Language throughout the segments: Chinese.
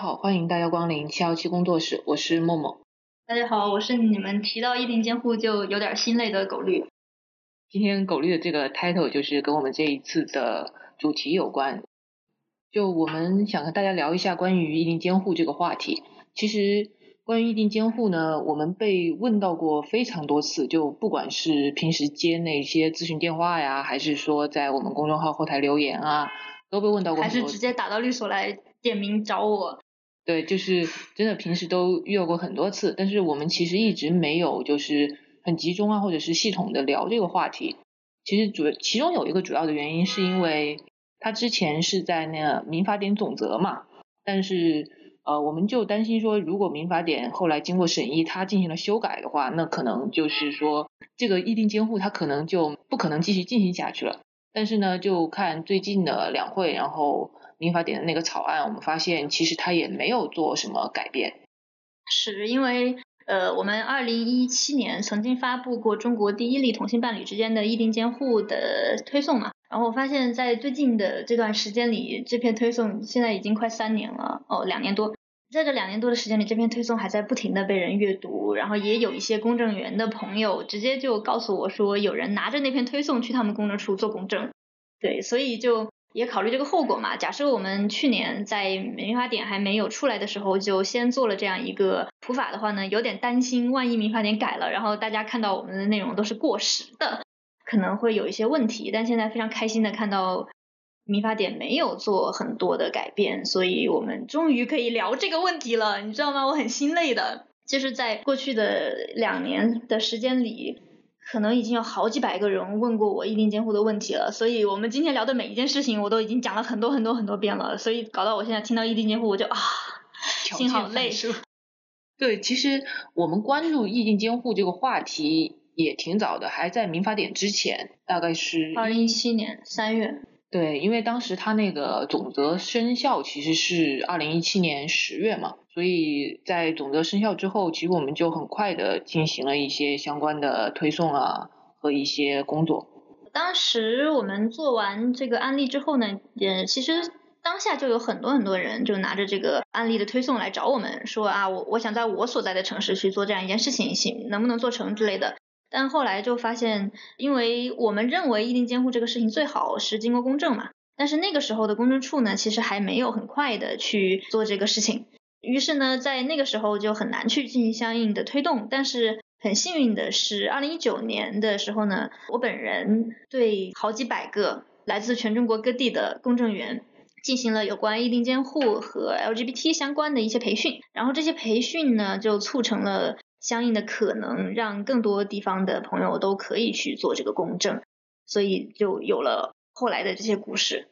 好，欢迎大家光临七幺七工作室，我是默默。大家好，我是你们提到议定监护就有点心累的狗绿。今天狗绿的这个 title 就是跟我们这一次的主题有关，就我们想和大家聊一下关于议定监护这个话题。其实关于议定监护呢，我们被问到过非常多次，就不管是平时接那些咨询电话呀，还是说在我们公众号后台留言啊，都被问到过。还是直接打到律所来点名找我。对，就是真的平时都遇到过很多次，但是我们其实一直没有就是很集中啊，或者是系统的聊这个话题。其实主其中有一个主要的原因是因为他之前是在那个民法典总则嘛，但是呃我们就担心说，如果民法典后来经过审议，它进行了修改的话，那可能就是说这个议定监护它可能就不可能继续进行下去了。但是呢，就看最近的两会，然后。民法典的那个草案，我们发现其实它也没有做什么改变。是因为呃，我们二零一七年曾经发布过中国第一例同性伴侣之间的议定监护的推送嘛，然后我发现，在最近的这段时间里，这篇推送现在已经快三年了，哦，两年多，在这两年多的时间里，这篇推送还在不停的被人阅读，然后也有一些公证员的朋友直接就告诉我说，有人拿着那篇推送去他们公证处做公证，对，所以就。也考虑这个后果嘛？假设我们去年在民法典还没有出来的时候就先做了这样一个普法的话呢，有点担心，万一民法典改了，然后大家看到我们的内容都是过时的，可能会有一些问题。但现在非常开心的看到民法典没有做很多的改变，所以我们终于可以聊这个问题了。你知道吗？我很心累的，就是在过去的两年的时间里。可能已经有好几百个人问过我意定监护的问题了，所以我们今天聊的每一件事情，我都已经讲了很多很多很多遍了，所以搞到我现在听到意定监护，我就啊，心好累。对，其实我们关注意定监护这个话题也挺早的，还在民法典之前，大概是二零一七年三月。对，因为当时他那个总则生效其实是二零一七年十月嘛，所以在总则生效之后，其实我们就很快的进行了一些相关的推送啊和一些工作。当时我们做完这个案例之后呢，也其实当下就有很多很多人就拿着这个案例的推送来找我们，说啊，我我想在我所在的城市去做这样一件事情，行，能不能做成之类的。但后来就发现，因为我们认为议定监护这个事情最好是经过公证嘛，但是那个时候的公证处呢，其实还没有很快的去做这个事情，于是呢，在那个时候就很难去进行相应的推动。但是很幸运的是，二零一九年的时候呢，我本人对好几百个来自全中国各地的公证员进行了有关议定监护和 LGBT 相关的一些培训，然后这些培训呢，就促成了。相应的可能让更多地方的朋友都可以去做这个公证，所以就有了后来的这些故事。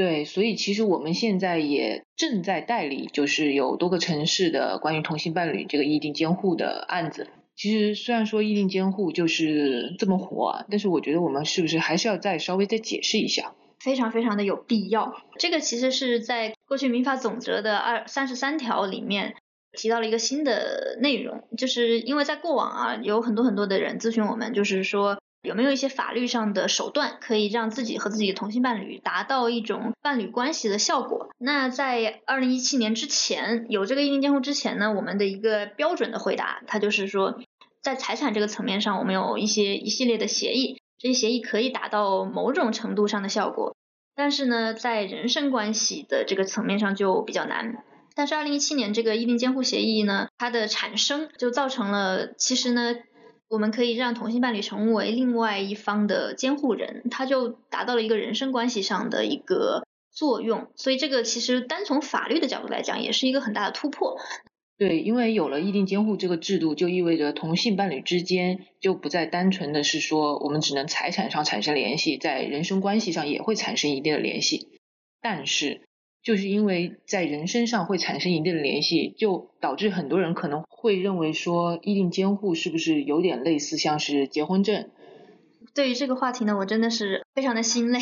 对，所以其实我们现在也正在代理，就是有多个城市的关于同性伴侣这个议定监护的案子。其实虽然说议定监护就是这么火，但是我觉得我们是不是还是要再稍微再解释一下？非常非常的有必要。这个其实是在过去民法总则的二三十三条里面。提到了一个新的内容，就是因为在过往啊，有很多很多的人咨询我们，就是说有没有一些法律上的手段，可以让自己和自己的同性伴侣达到一种伴侣关系的效果。那在二零一七年之前，有这个意定监护之前呢，我们的一个标准的回答，它就是说，在财产这个层面上，我们有一些一系列的协议，这些协议可以达到某种程度上的效果，但是呢，在人身关系的这个层面上就比较难。但是二零一七年这个议定监护协议呢，它的产生就造成了，其实呢，我们可以让同性伴侣成为另外一方的监护人，他就达到了一个人身关系上的一个作用。所以这个其实单从法律的角度来讲，也是一个很大的突破。对，因为有了议定监护这个制度，就意味着同性伴侣之间就不再单纯的是说我们只能财产上产生联系，在人身关系上也会产生一定的联系，但是。就是因为在人身上会产生一定的联系，就导致很多人可能会认为说，议定监护是不是有点类似像是结婚证？对于这个话题呢，我真的是非常的心累，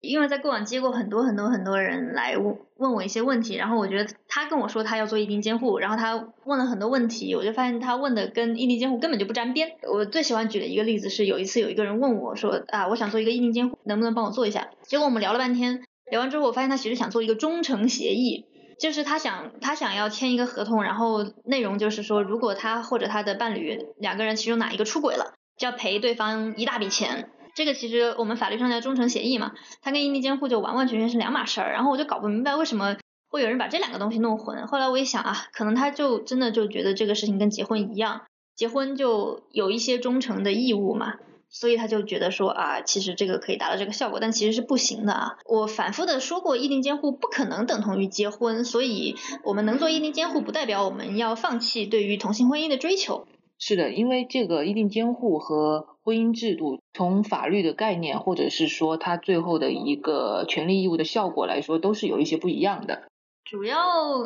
因为在过往接过很多很多很多人来问问我一些问题，然后我觉得他跟我说他要做议定监护，然后他问了很多问题，我就发现他问的跟议定监护根本就不沾边。我最喜欢举的一个例子是，有一次有一个人问我说啊，我想做一个议定监护，能不能帮我做一下？结果我们聊了半天。聊完之后，我发现他其实想做一个忠诚协议，就是他想他想要签一个合同，然后内容就是说，如果他或者他的伴侣两个人其中哪一个出轨了，就要赔对方一大笔钱。这个其实我们法律上叫忠诚协议嘛，它跟异地监护就完完全全是两码事儿。然后我就搞不明白为什么会有人把这两个东西弄混。后来我一想啊，可能他就真的就觉得这个事情跟结婚一样，结婚就有一些忠诚的义务嘛。所以他就觉得说啊，其实这个可以达到这个效果，但其实是不行的啊。我反复的说过，异定监护不可能等同于结婚，所以我们能做异定监护，不代表我们要放弃对于同性婚姻的追求。是的，因为这个异定监护和婚姻制度，从法律的概念或者是说它最后的一个权利义务的效果来说，都是有一些不一样的。主要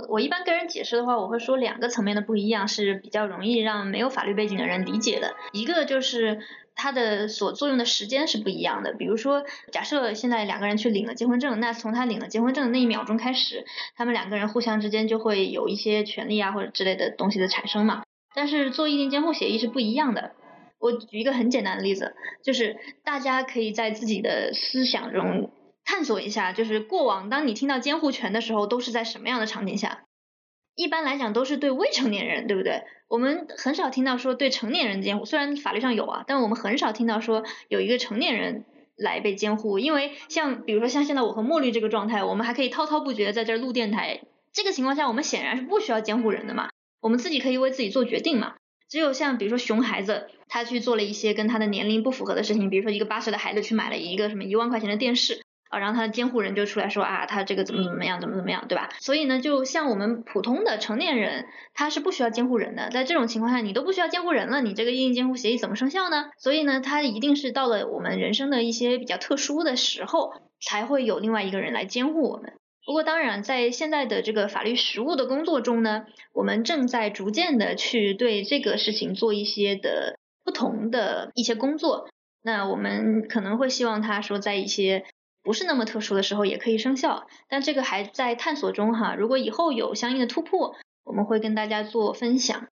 我一般跟人解释的话，我会说两个层面的不一样是比较容易让没有法律背景的人理解的。一个就是它的所作用的时间是不一样的。比如说，假设现在两个人去领了结婚证，那从他领了结婚证的那一秒钟开始，他们两个人互相之间就会有一些权利啊或者之类的东西的产生嘛。但是做异定监护协议是不一样的。我举一个很简单的例子，就是大家可以在自己的思想中。探索一下，就是过往当你听到监护权的时候，都是在什么样的场景下？一般来讲都是对未成年人，对不对？我们很少听到说对成年人监护，虽然法律上有啊，但我们很少听到说有一个成年人来被监护，因为像比如说像现在我和墨绿这个状态，我们还可以滔滔不绝在这儿录电台，这个情况下我们显然是不需要监护人的嘛，我们自己可以为自己做决定嘛。只有像比如说熊孩子，他去做了一些跟他的年龄不符合的事情，比如说一个八岁的孩子去买了一个什么一万块钱的电视。啊，然后他的监护人就出来说啊，他这个怎么怎么样，怎么怎么样，对吧？所以呢，就像我们普通的成年人，他是不需要监护人的。在这种情况下，你都不需要监护人了，你这个意定监护协议怎么生效呢？所以呢，他一定是到了我们人生的一些比较特殊的时候，才会有另外一个人来监护我们。不过当然，在现在的这个法律实务的工作中呢，我们正在逐渐的去对这个事情做一些的不同的一些工作。那我们可能会希望他说在一些。不是那么特殊的时候也可以生效，但这个还在探索中哈。如果以后有相应的突破，我们会跟大家做分享。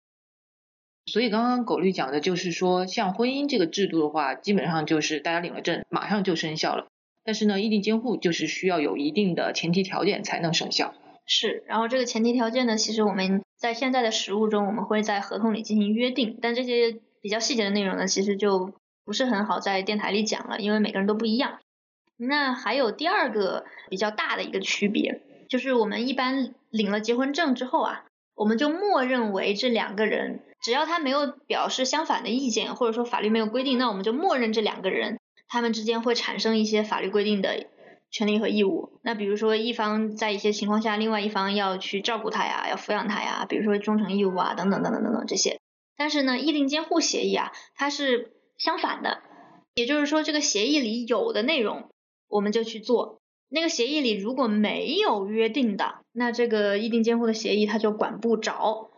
所以刚刚狗绿讲的就是说，像婚姻这个制度的话，基本上就是大家领了证马上就生效了。但是呢，异地监护就是需要有一定的前提条件才能生效。是，然后这个前提条件呢，其实我们在现在的实务中，我们会在合同里进行约定，但这些比较细节的内容呢，其实就不是很好在电台里讲了，因为每个人都不一样。那还有第二个比较大的一个区别，就是我们一般领了结婚证之后啊，我们就默认为这两个人，只要他没有表示相反的意见，或者说法律没有规定，那我们就默认这两个人他们之间会产生一些法律规定的权利和义务。那比如说一方在一些情况下，另外一方要去照顾他呀，要抚养他呀，比如说忠诚义务啊，等等等等等等这些。但是呢，议定监护协议啊，它是相反的，也就是说这个协议里有的内容。我们就去做那个协议里如果没有约定的，那这个议定监护的协议他就管不着。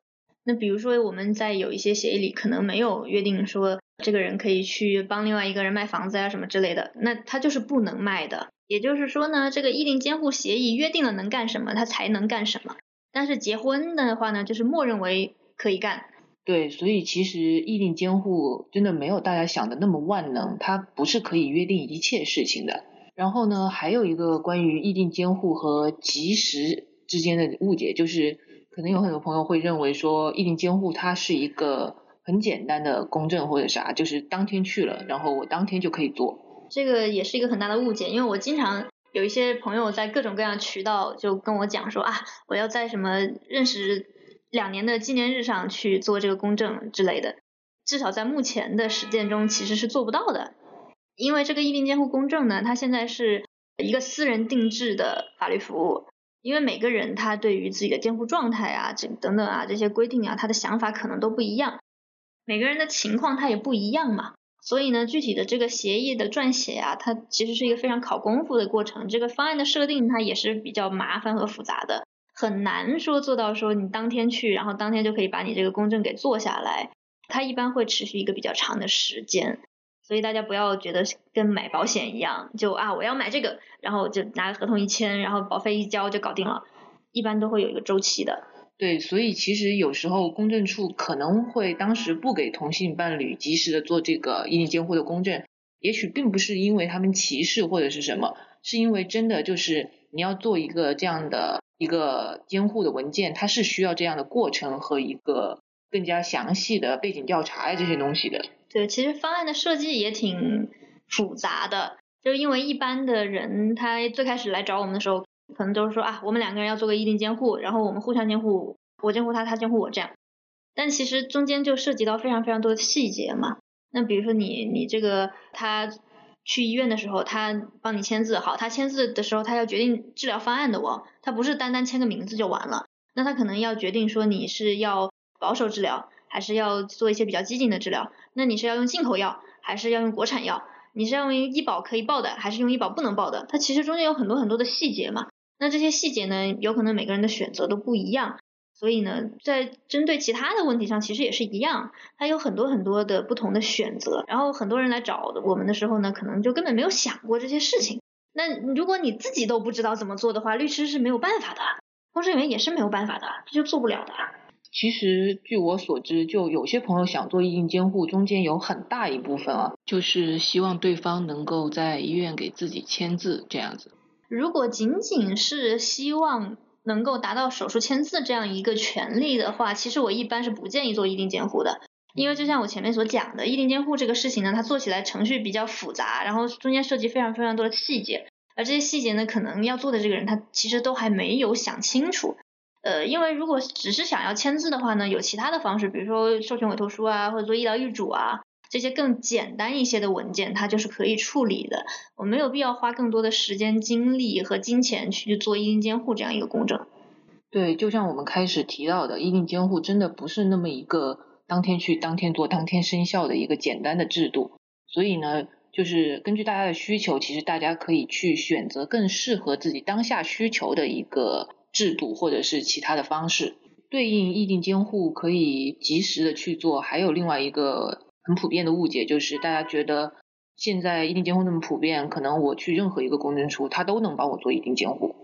那比如说我们在有一些协议里可能没有约定说这个人可以去帮另外一个人卖房子啊什么之类的，那他就是不能卖的。也就是说呢，这个议定监护协议约定了能干什么，他才能干什么。但是结婚的话呢，就是默认为可以干。对，所以其实议定监护真的没有大家想的那么万能，它不是可以约定一切事情的。然后呢，还有一个关于意定监护和及时之间的误解，就是可能有很多朋友会认为说，意定监护它是一个很简单的公证或者啥，就是当天去了，然后我当天就可以做。这个也是一个很大的误解，因为我经常有一些朋友在各种各样渠道就跟我讲说啊，我要在什么认识两年的纪念日上去做这个公证之类的，至少在目前的实践中其实是做不到的。因为这个议定监护公证呢，它现在是一个私人定制的法律服务。因为每个人他对于自己的监护状态啊，这等等啊这些规定啊，他的想法可能都不一样。每个人的情况他也不一样嘛，所以呢，具体的这个协议的撰写啊，它其实是一个非常考功夫的过程。这个方案的设定它也是比较麻烦和复杂的，很难说做到说你当天去，然后当天就可以把你这个公证给做下来。它一般会持续一个比较长的时间。所以大家不要觉得跟买保险一样，就啊我要买这个，然后就拿合同一签，然后保费一交就搞定了。一般都会有一个周期的。对，所以其实有时候公证处可能会当时不给同性伴侣及时的做这个异地监护的公证，也许并不是因为他们歧视或者是什么，是因为真的就是你要做一个这样的一个监护的文件，它是需要这样的过程和一个更加详细的背景调查呀这些东西的。对，其实方案的设计也挺复杂的，就因为一般的人他最开始来找我们的时候，可能都是说啊，我们两个人要做个议定监护，然后我们互相监护，我监护他，他监护我这样。但其实中间就涉及到非常非常多的细节嘛。那比如说你你这个他去医院的时候，他帮你签字，好，他签字的时候他要决定治疗方案的哦，他不是单单签个名字就完了，那他可能要决定说你是要保守治疗。还是要做一些比较激进的治疗，那你是要用进口药，还是要用国产药？你是要用医保可以报的，还是用医保不能报的？它其实中间有很多很多的细节嘛。那这些细节呢，有可能每个人的选择都不一样，所以呢，在针对其他的问题上，其实也是一样，它有很多很多的不同的选择。然后很多人来找我们的时候呢，可能就根本没有想过这些事情。那如果你自己都不知道怎么做的话，律师是没有办法的，公证员也是没有办法的，这就做不了的。其实，据我所知，就有些朋友想做意定监护，中间有很大一部分啊，就是希望对方能够在医院给自己签字这样子。如果仅仅是希望能够达到手术签字这样一个权利的话，其实我一般是不建议做意定监护的，因为就像我前面所讲的，意定监护这个事情呢，它做起来程序比较复杂，然后中间涉及非常非常多的细节，而这些细节呢，可能要做的这个人他其实都还没有想清楚。呃，因为如果只是想要签字的话呢，有其他的方式，比如说授权委托书啊，或者做医疗预嘱啊，这些更简单一些的文件，它就是可以处理的。我没有必要花更多的时间、精力和金钱去做意定监护这样一个公证。对，就像我们开始提到的，意定监护真的不是那么一个当天去、当天做、当天生效的一个简单的制度。所以呢，就是根据大家的需求，其实大家可以去选择更适合自己当下需求的一个。制度或者是其他的方式，对应意定监护可以及时的去做。还有另外一个很普遍的误解，就是大家觉得现在意定监护那么普遍，可能我去任何一个公证处，他都能帮我做意定监护。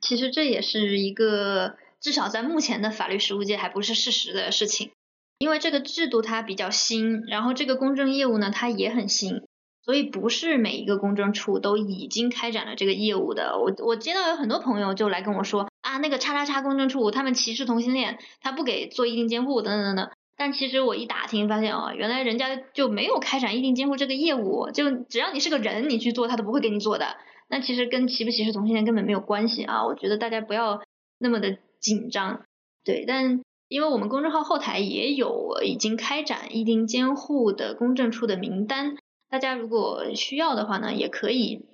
其实这也是一个至少在目前的法律实务界还不是事实的事情，因为这个制度它比较新，然后这个公证业务呢它也很新。所以不是每一个公证处都已经开展了这个业务的。我我接到有很多朋友就来跟我说啊，那个叉叉叉公证处他们歧视同性恋，他不给做意定监护等等等等。但其实我一打听发现哦，原来人家就没有开展意定监护这个业务，就只要你是个人，你去做他都不会给你做的。那其实跟歧不歧视同性恋根本没有关系啊。我觉得大家不要那么的紧张。对，但因为我们公众号后台也有已经开展意定监护的公证处的名单。大家如果需要的话呢，也可以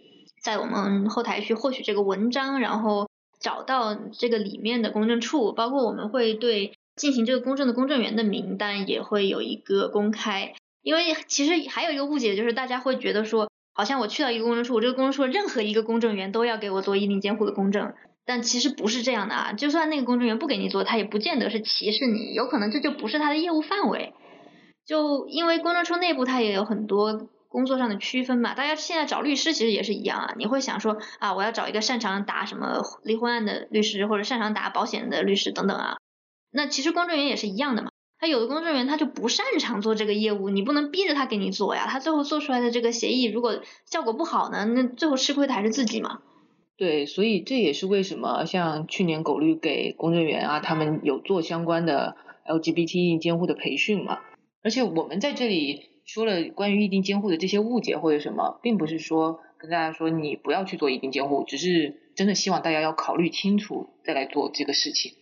在我们后台去获取这个文章，然后找到这个里面的公证处，包括我们会对进行这个公证的公证员的名单也会有一个公开。因为其实还有一个误解，就是大家会觉得说，好像我去到一个公证处，我这个公证处任何一个公证员都要给我做一定监护的公证，但其实不是这样的啊。就算那个公证员不给你做，他也不见得是歧视你，有可能这就不是他的业务范围。就因为公证处内部它也有很多。工作上的区分嘛，大家现在找律师其实也是一样啊。你会想说啊，我要找一个擅长打什么离婚案的律师，或者擅长打保险的律师等等啊。那其实公证员也是一样的嘛。他有的公证员他就不擅长做这个业务，你不能逼着他给你做呀。他最后做出来的这个协议如果效果不好呢，那最后吃亏的还是自己嘛。对，所以这也是为什么像去年狗律给公证员啊，他们有做相关的 LGBT 监护的培训嘛。而且我们在这里。说了关于意定监护的这些误解或者什么，并不是说跟大家说你不要去做意定监护，只是真的希望大家要考虑清楚再来做这个事情。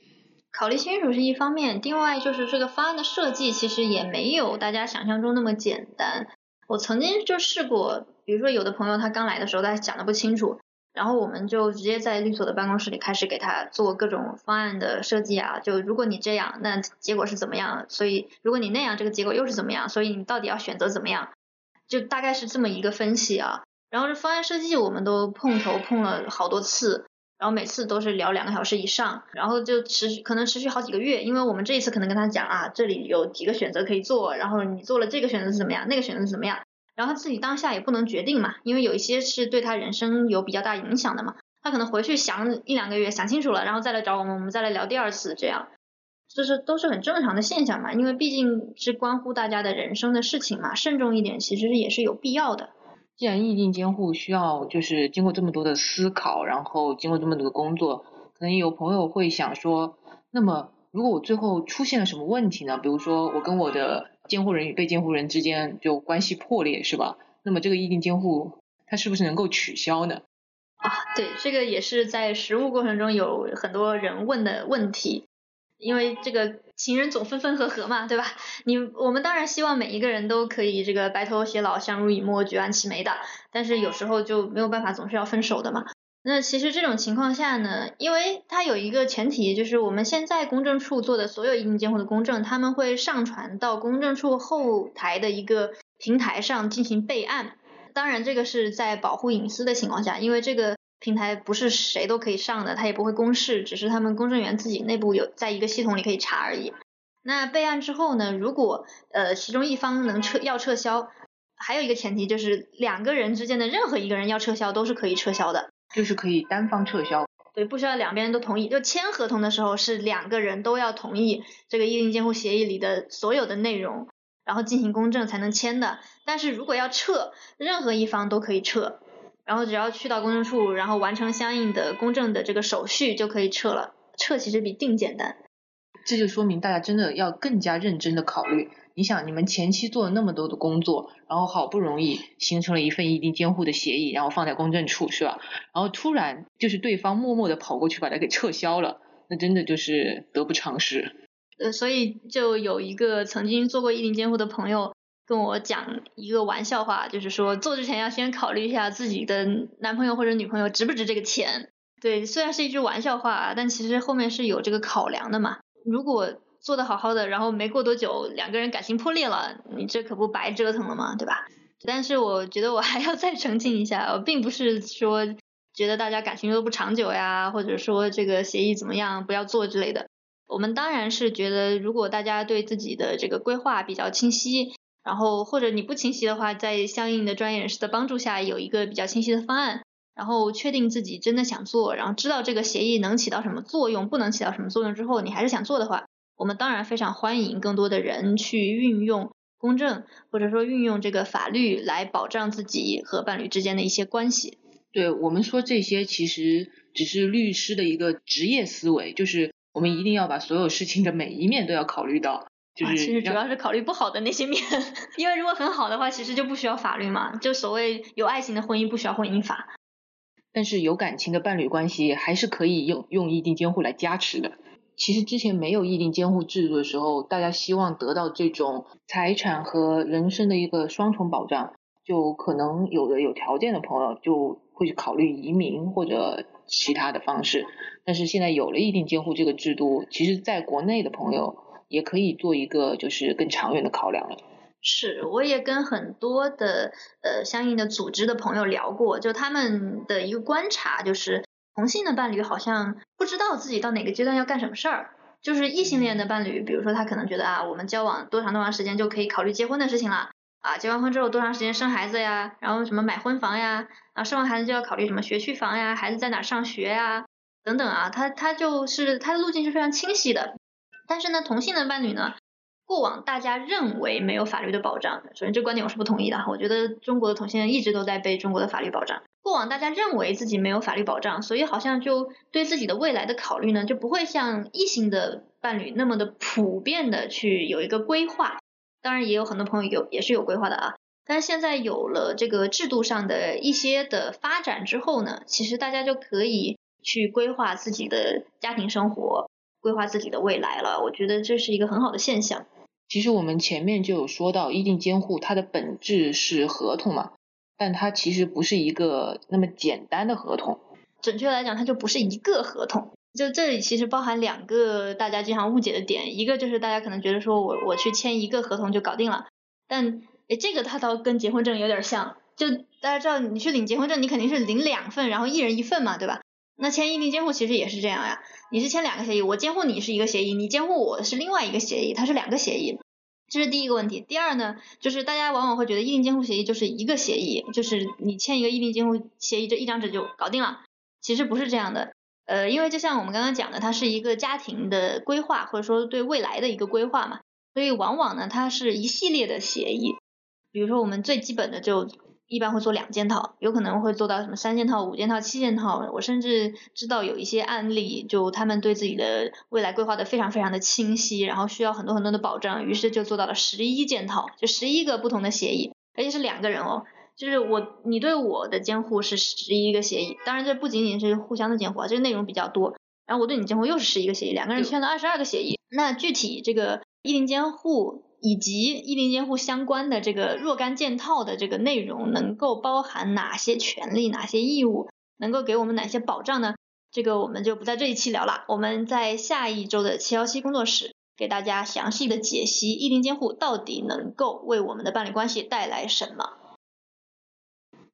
考虑清楚是一方面，另外就是这个方案的设计其实也没有大家想象中那么简单。我曾经就试过，比如说有的朋友他刚来的时候他讲的不清楚。然后我们就直接在律所的办公室里开始给他做各种方案的设计啊，就如果你这样，那结果是怎么样？所以如果你那样，这个结果又是怎么样？所以你到底要选择怎么样？就大概是这么一个分析啊。然后这方案设计我们都碰头碰了好多次，然后每次都是聊两个小时以上，然后就持续可能持续好几个月，因为我们这一次可能跟他讲啊，这里有几个选择可以做，然后你做了这个选择是怎么样，那个选择是怎么样。然后他自己当下也不能决定嘛，因为有一些是对他人生有比较大影响的嘛，他可能回去想一两个月，想清楚了，然后再来找我们，我们再来聊第二次，这样，这是都是很正常的现象嘛，因为毕竟是关乎大家的人生的事情嘛，慎重一点其实也是有必要的。既然意定监护需要就是经过这么多的思考，然后经过这么多的工作，可能有朋友会想说，那么如果我最后出现了什么问题呢？比如说我跟我的监护人与被监护人之间就关系破裂，是吧？那么这个议定监护它是不是能够取消呢？啊，对，这个也是在实务过程中有很多人问的问题。因为这个情人总分分合合嘛，对吧？你我们当然希望每一个人都可以这个白头偕老、相濡以沫、举案齐眉的，但是有时候就没有办法，总是要分手的嘛。那其实这种情况下呢，因为它有一个前提，就是我们现在公证处做的所有议定监护的公证，他们会上传到公证处后台的一个平台上进行备案。当然，这个是在保护隐私的情况下，因为这个。平台不是谁都可以上的，它也不会公示，只是他们公证员自己内部有在一个系统里可以查而已。那备案之后呢，如果呃其中一方能撤要撤销，还有一个前提就是两个人之间的任何一个人要撤销都是可以撤销的，就是可以单方撤销。对，不需要两边都同意。就签合同的时候是两个人都要同意这个议定监护协议里的所有的内容，然后进行公证才能签的。但是如果要撤，任何一方都可以撤。然后只要去到公证处，然后完成相应的公证的这个手续就可以撤了。撤其实比定简单。这就说明大家真的要更加认真的考虑。你想，你们前期做了那么多的工作，然后好不容易形成了一份议定监护的协议，然后放在公证处是吧？然后突然就是对方默默的跑过去把它给撤销了，那真的就是得不偿失。呃，所以就有一个曾经做过议定监护的朋友。跟我讲一个玩笑话，就是说做之前要先考虑一下自己的男朋友或者女朋友值不值这个钱。对，虽然是一句玩笑话，但其实后面是有这个考量的嘛。如果做的好好的，然后没过多久两个人感情破裂了，你这可不白折腾了吗？对吧？但是我觉得我还要再澄清一下，我并不是说觉得大家感情都不长久呀，或者说这个协议怎么样不要做之类的。我们当然是觉得，如果大家对自己的这个规划比较清晰。然后或者你不清晰的话，在相应的专业人士的帮助下，有一个比较清晰的方案，然后确定自己真的想做，然后知道这个协议能起到什么作用，不能起到什么作用之后，你还是想做的话，我们当然非常欢迎更多的人去运用公证，或者说运用这个法律来保障自己和伴侣之间的一些关系。对我们说这些其实只是律师的一个职业思维，就是我们一定要把所有事情的每一面都要考虑到。就是其实主要是考虑不好的那些面，因为如果很好的话，其实就不需要法律嘛。就所谓有爱情的婚姻不需要婚姻法，但是有感情的伴侣关系还是可以用用议定监护来加持的。其实之前没有议定监护制度的时候，大家希望得到这种财产和人身的一个双重保障，就可能有的有条件的朋友就会去考虑移民或者其他的方式。但是现在有了议定监护这个制度，其实在国内的朋友。也可以做一个就是更长远的考量了。是，我也跟很多的呃相应的组织的朋友聊过，就他们的一个观察就是，同性的伴侣好像不知道自己到哪个阶段要干什么事儿。就是异性恋的伴侣，比如说他可能觉得啊，我们交往多长多长时间就可以考虑结婚的事情了啊，结完婚之后多长时间生孩子呀，然后什么买婚房呀，啊生完孩子就要考虑什么学区房呀，孩子在哪上学呀等等啊，他他就是他的路径是非常清晰的。但是呢，同性的伴侣呢，过往大家认为没有法律的保障。首先，这观点我是不同意的。我觉得中国的同性恋一直都在被中国的法律保障。过往大家认为自己没有法律保障，所以好像就对自己的未来的考虑呢，就不会像异性的伴侣那么的普遍的去有一个规划。当然，也有很多朋友有也是有规划的啊。但是现在有了这个制度上的一些的发展之后呢，其实大家就可以去规划自己的家庭生活。规划自己的未来了，我觉得这是一个很好的现象。其实我们前面就有说到，一定监护它的本质是合同嘛，但它其实不是一个那么简单的合同。准确来讲，它就不是一个合同。就这里其实包含两个大家经常误解的点，一个就是大家可能觉得说我我去签一个合同就搞定了，但诶这个它倒跟结婚证有点像。就大家知道，你去领结婚证，你肯定是领两份，然后一人一份嘛，对吧？那签议定监护其实也是这样呀，你是签两个协议，我监护你是一个协议，你监护我是另外一个协议，它是两个协议，这是第一个问题。第二呢，就是大家往往会觉得议定监护协议就是一个协议，就是你签一个议定监护协议这一张纸就搞定了，其实不是这样的。呃，因为就像我们刚刚讲的，它是一个家庭的规划或者说对未来的一个规划嘛，所以往往呢它是一系列的协议，比如说我们最基本的就一般会做两件套，有可能会做到什么三件套、五件套、七件套。我甚至知道有一些案例，就他们对自己的未来规划的非常非常的清晰，然后需要很多很多的保障，于是就做到了十一件套，就十一个不同的协议，而且是两个人哦，就是我你对我的监护是十一个协议，当然这不仅仅是互相的监护啊，这个内容比较多。然后我对你监护又是十一个协议，两个人签了二十二个协议。那具体这个一零监护。以及意定监护相关的这个若干件套的这个内容，能够包含哪些权利、哪些义务，能够给我们哪些保障呢？这个我们就不在这一期聊了，我们在下一周的七幺七工作室给大家详细的解析意定监护到底能够为我们的伴侣关系带来什么。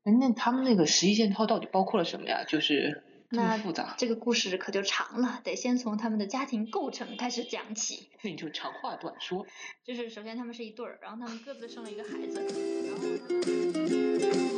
哎那他们那个十一件套到底包括了什么呀？就是。那复杂，这个故事可就长了，得先从他们的家庭构成开始讲起。那你就长话短说。就是首先他们是一对儿，然后他们各自生了一个孩子，然后。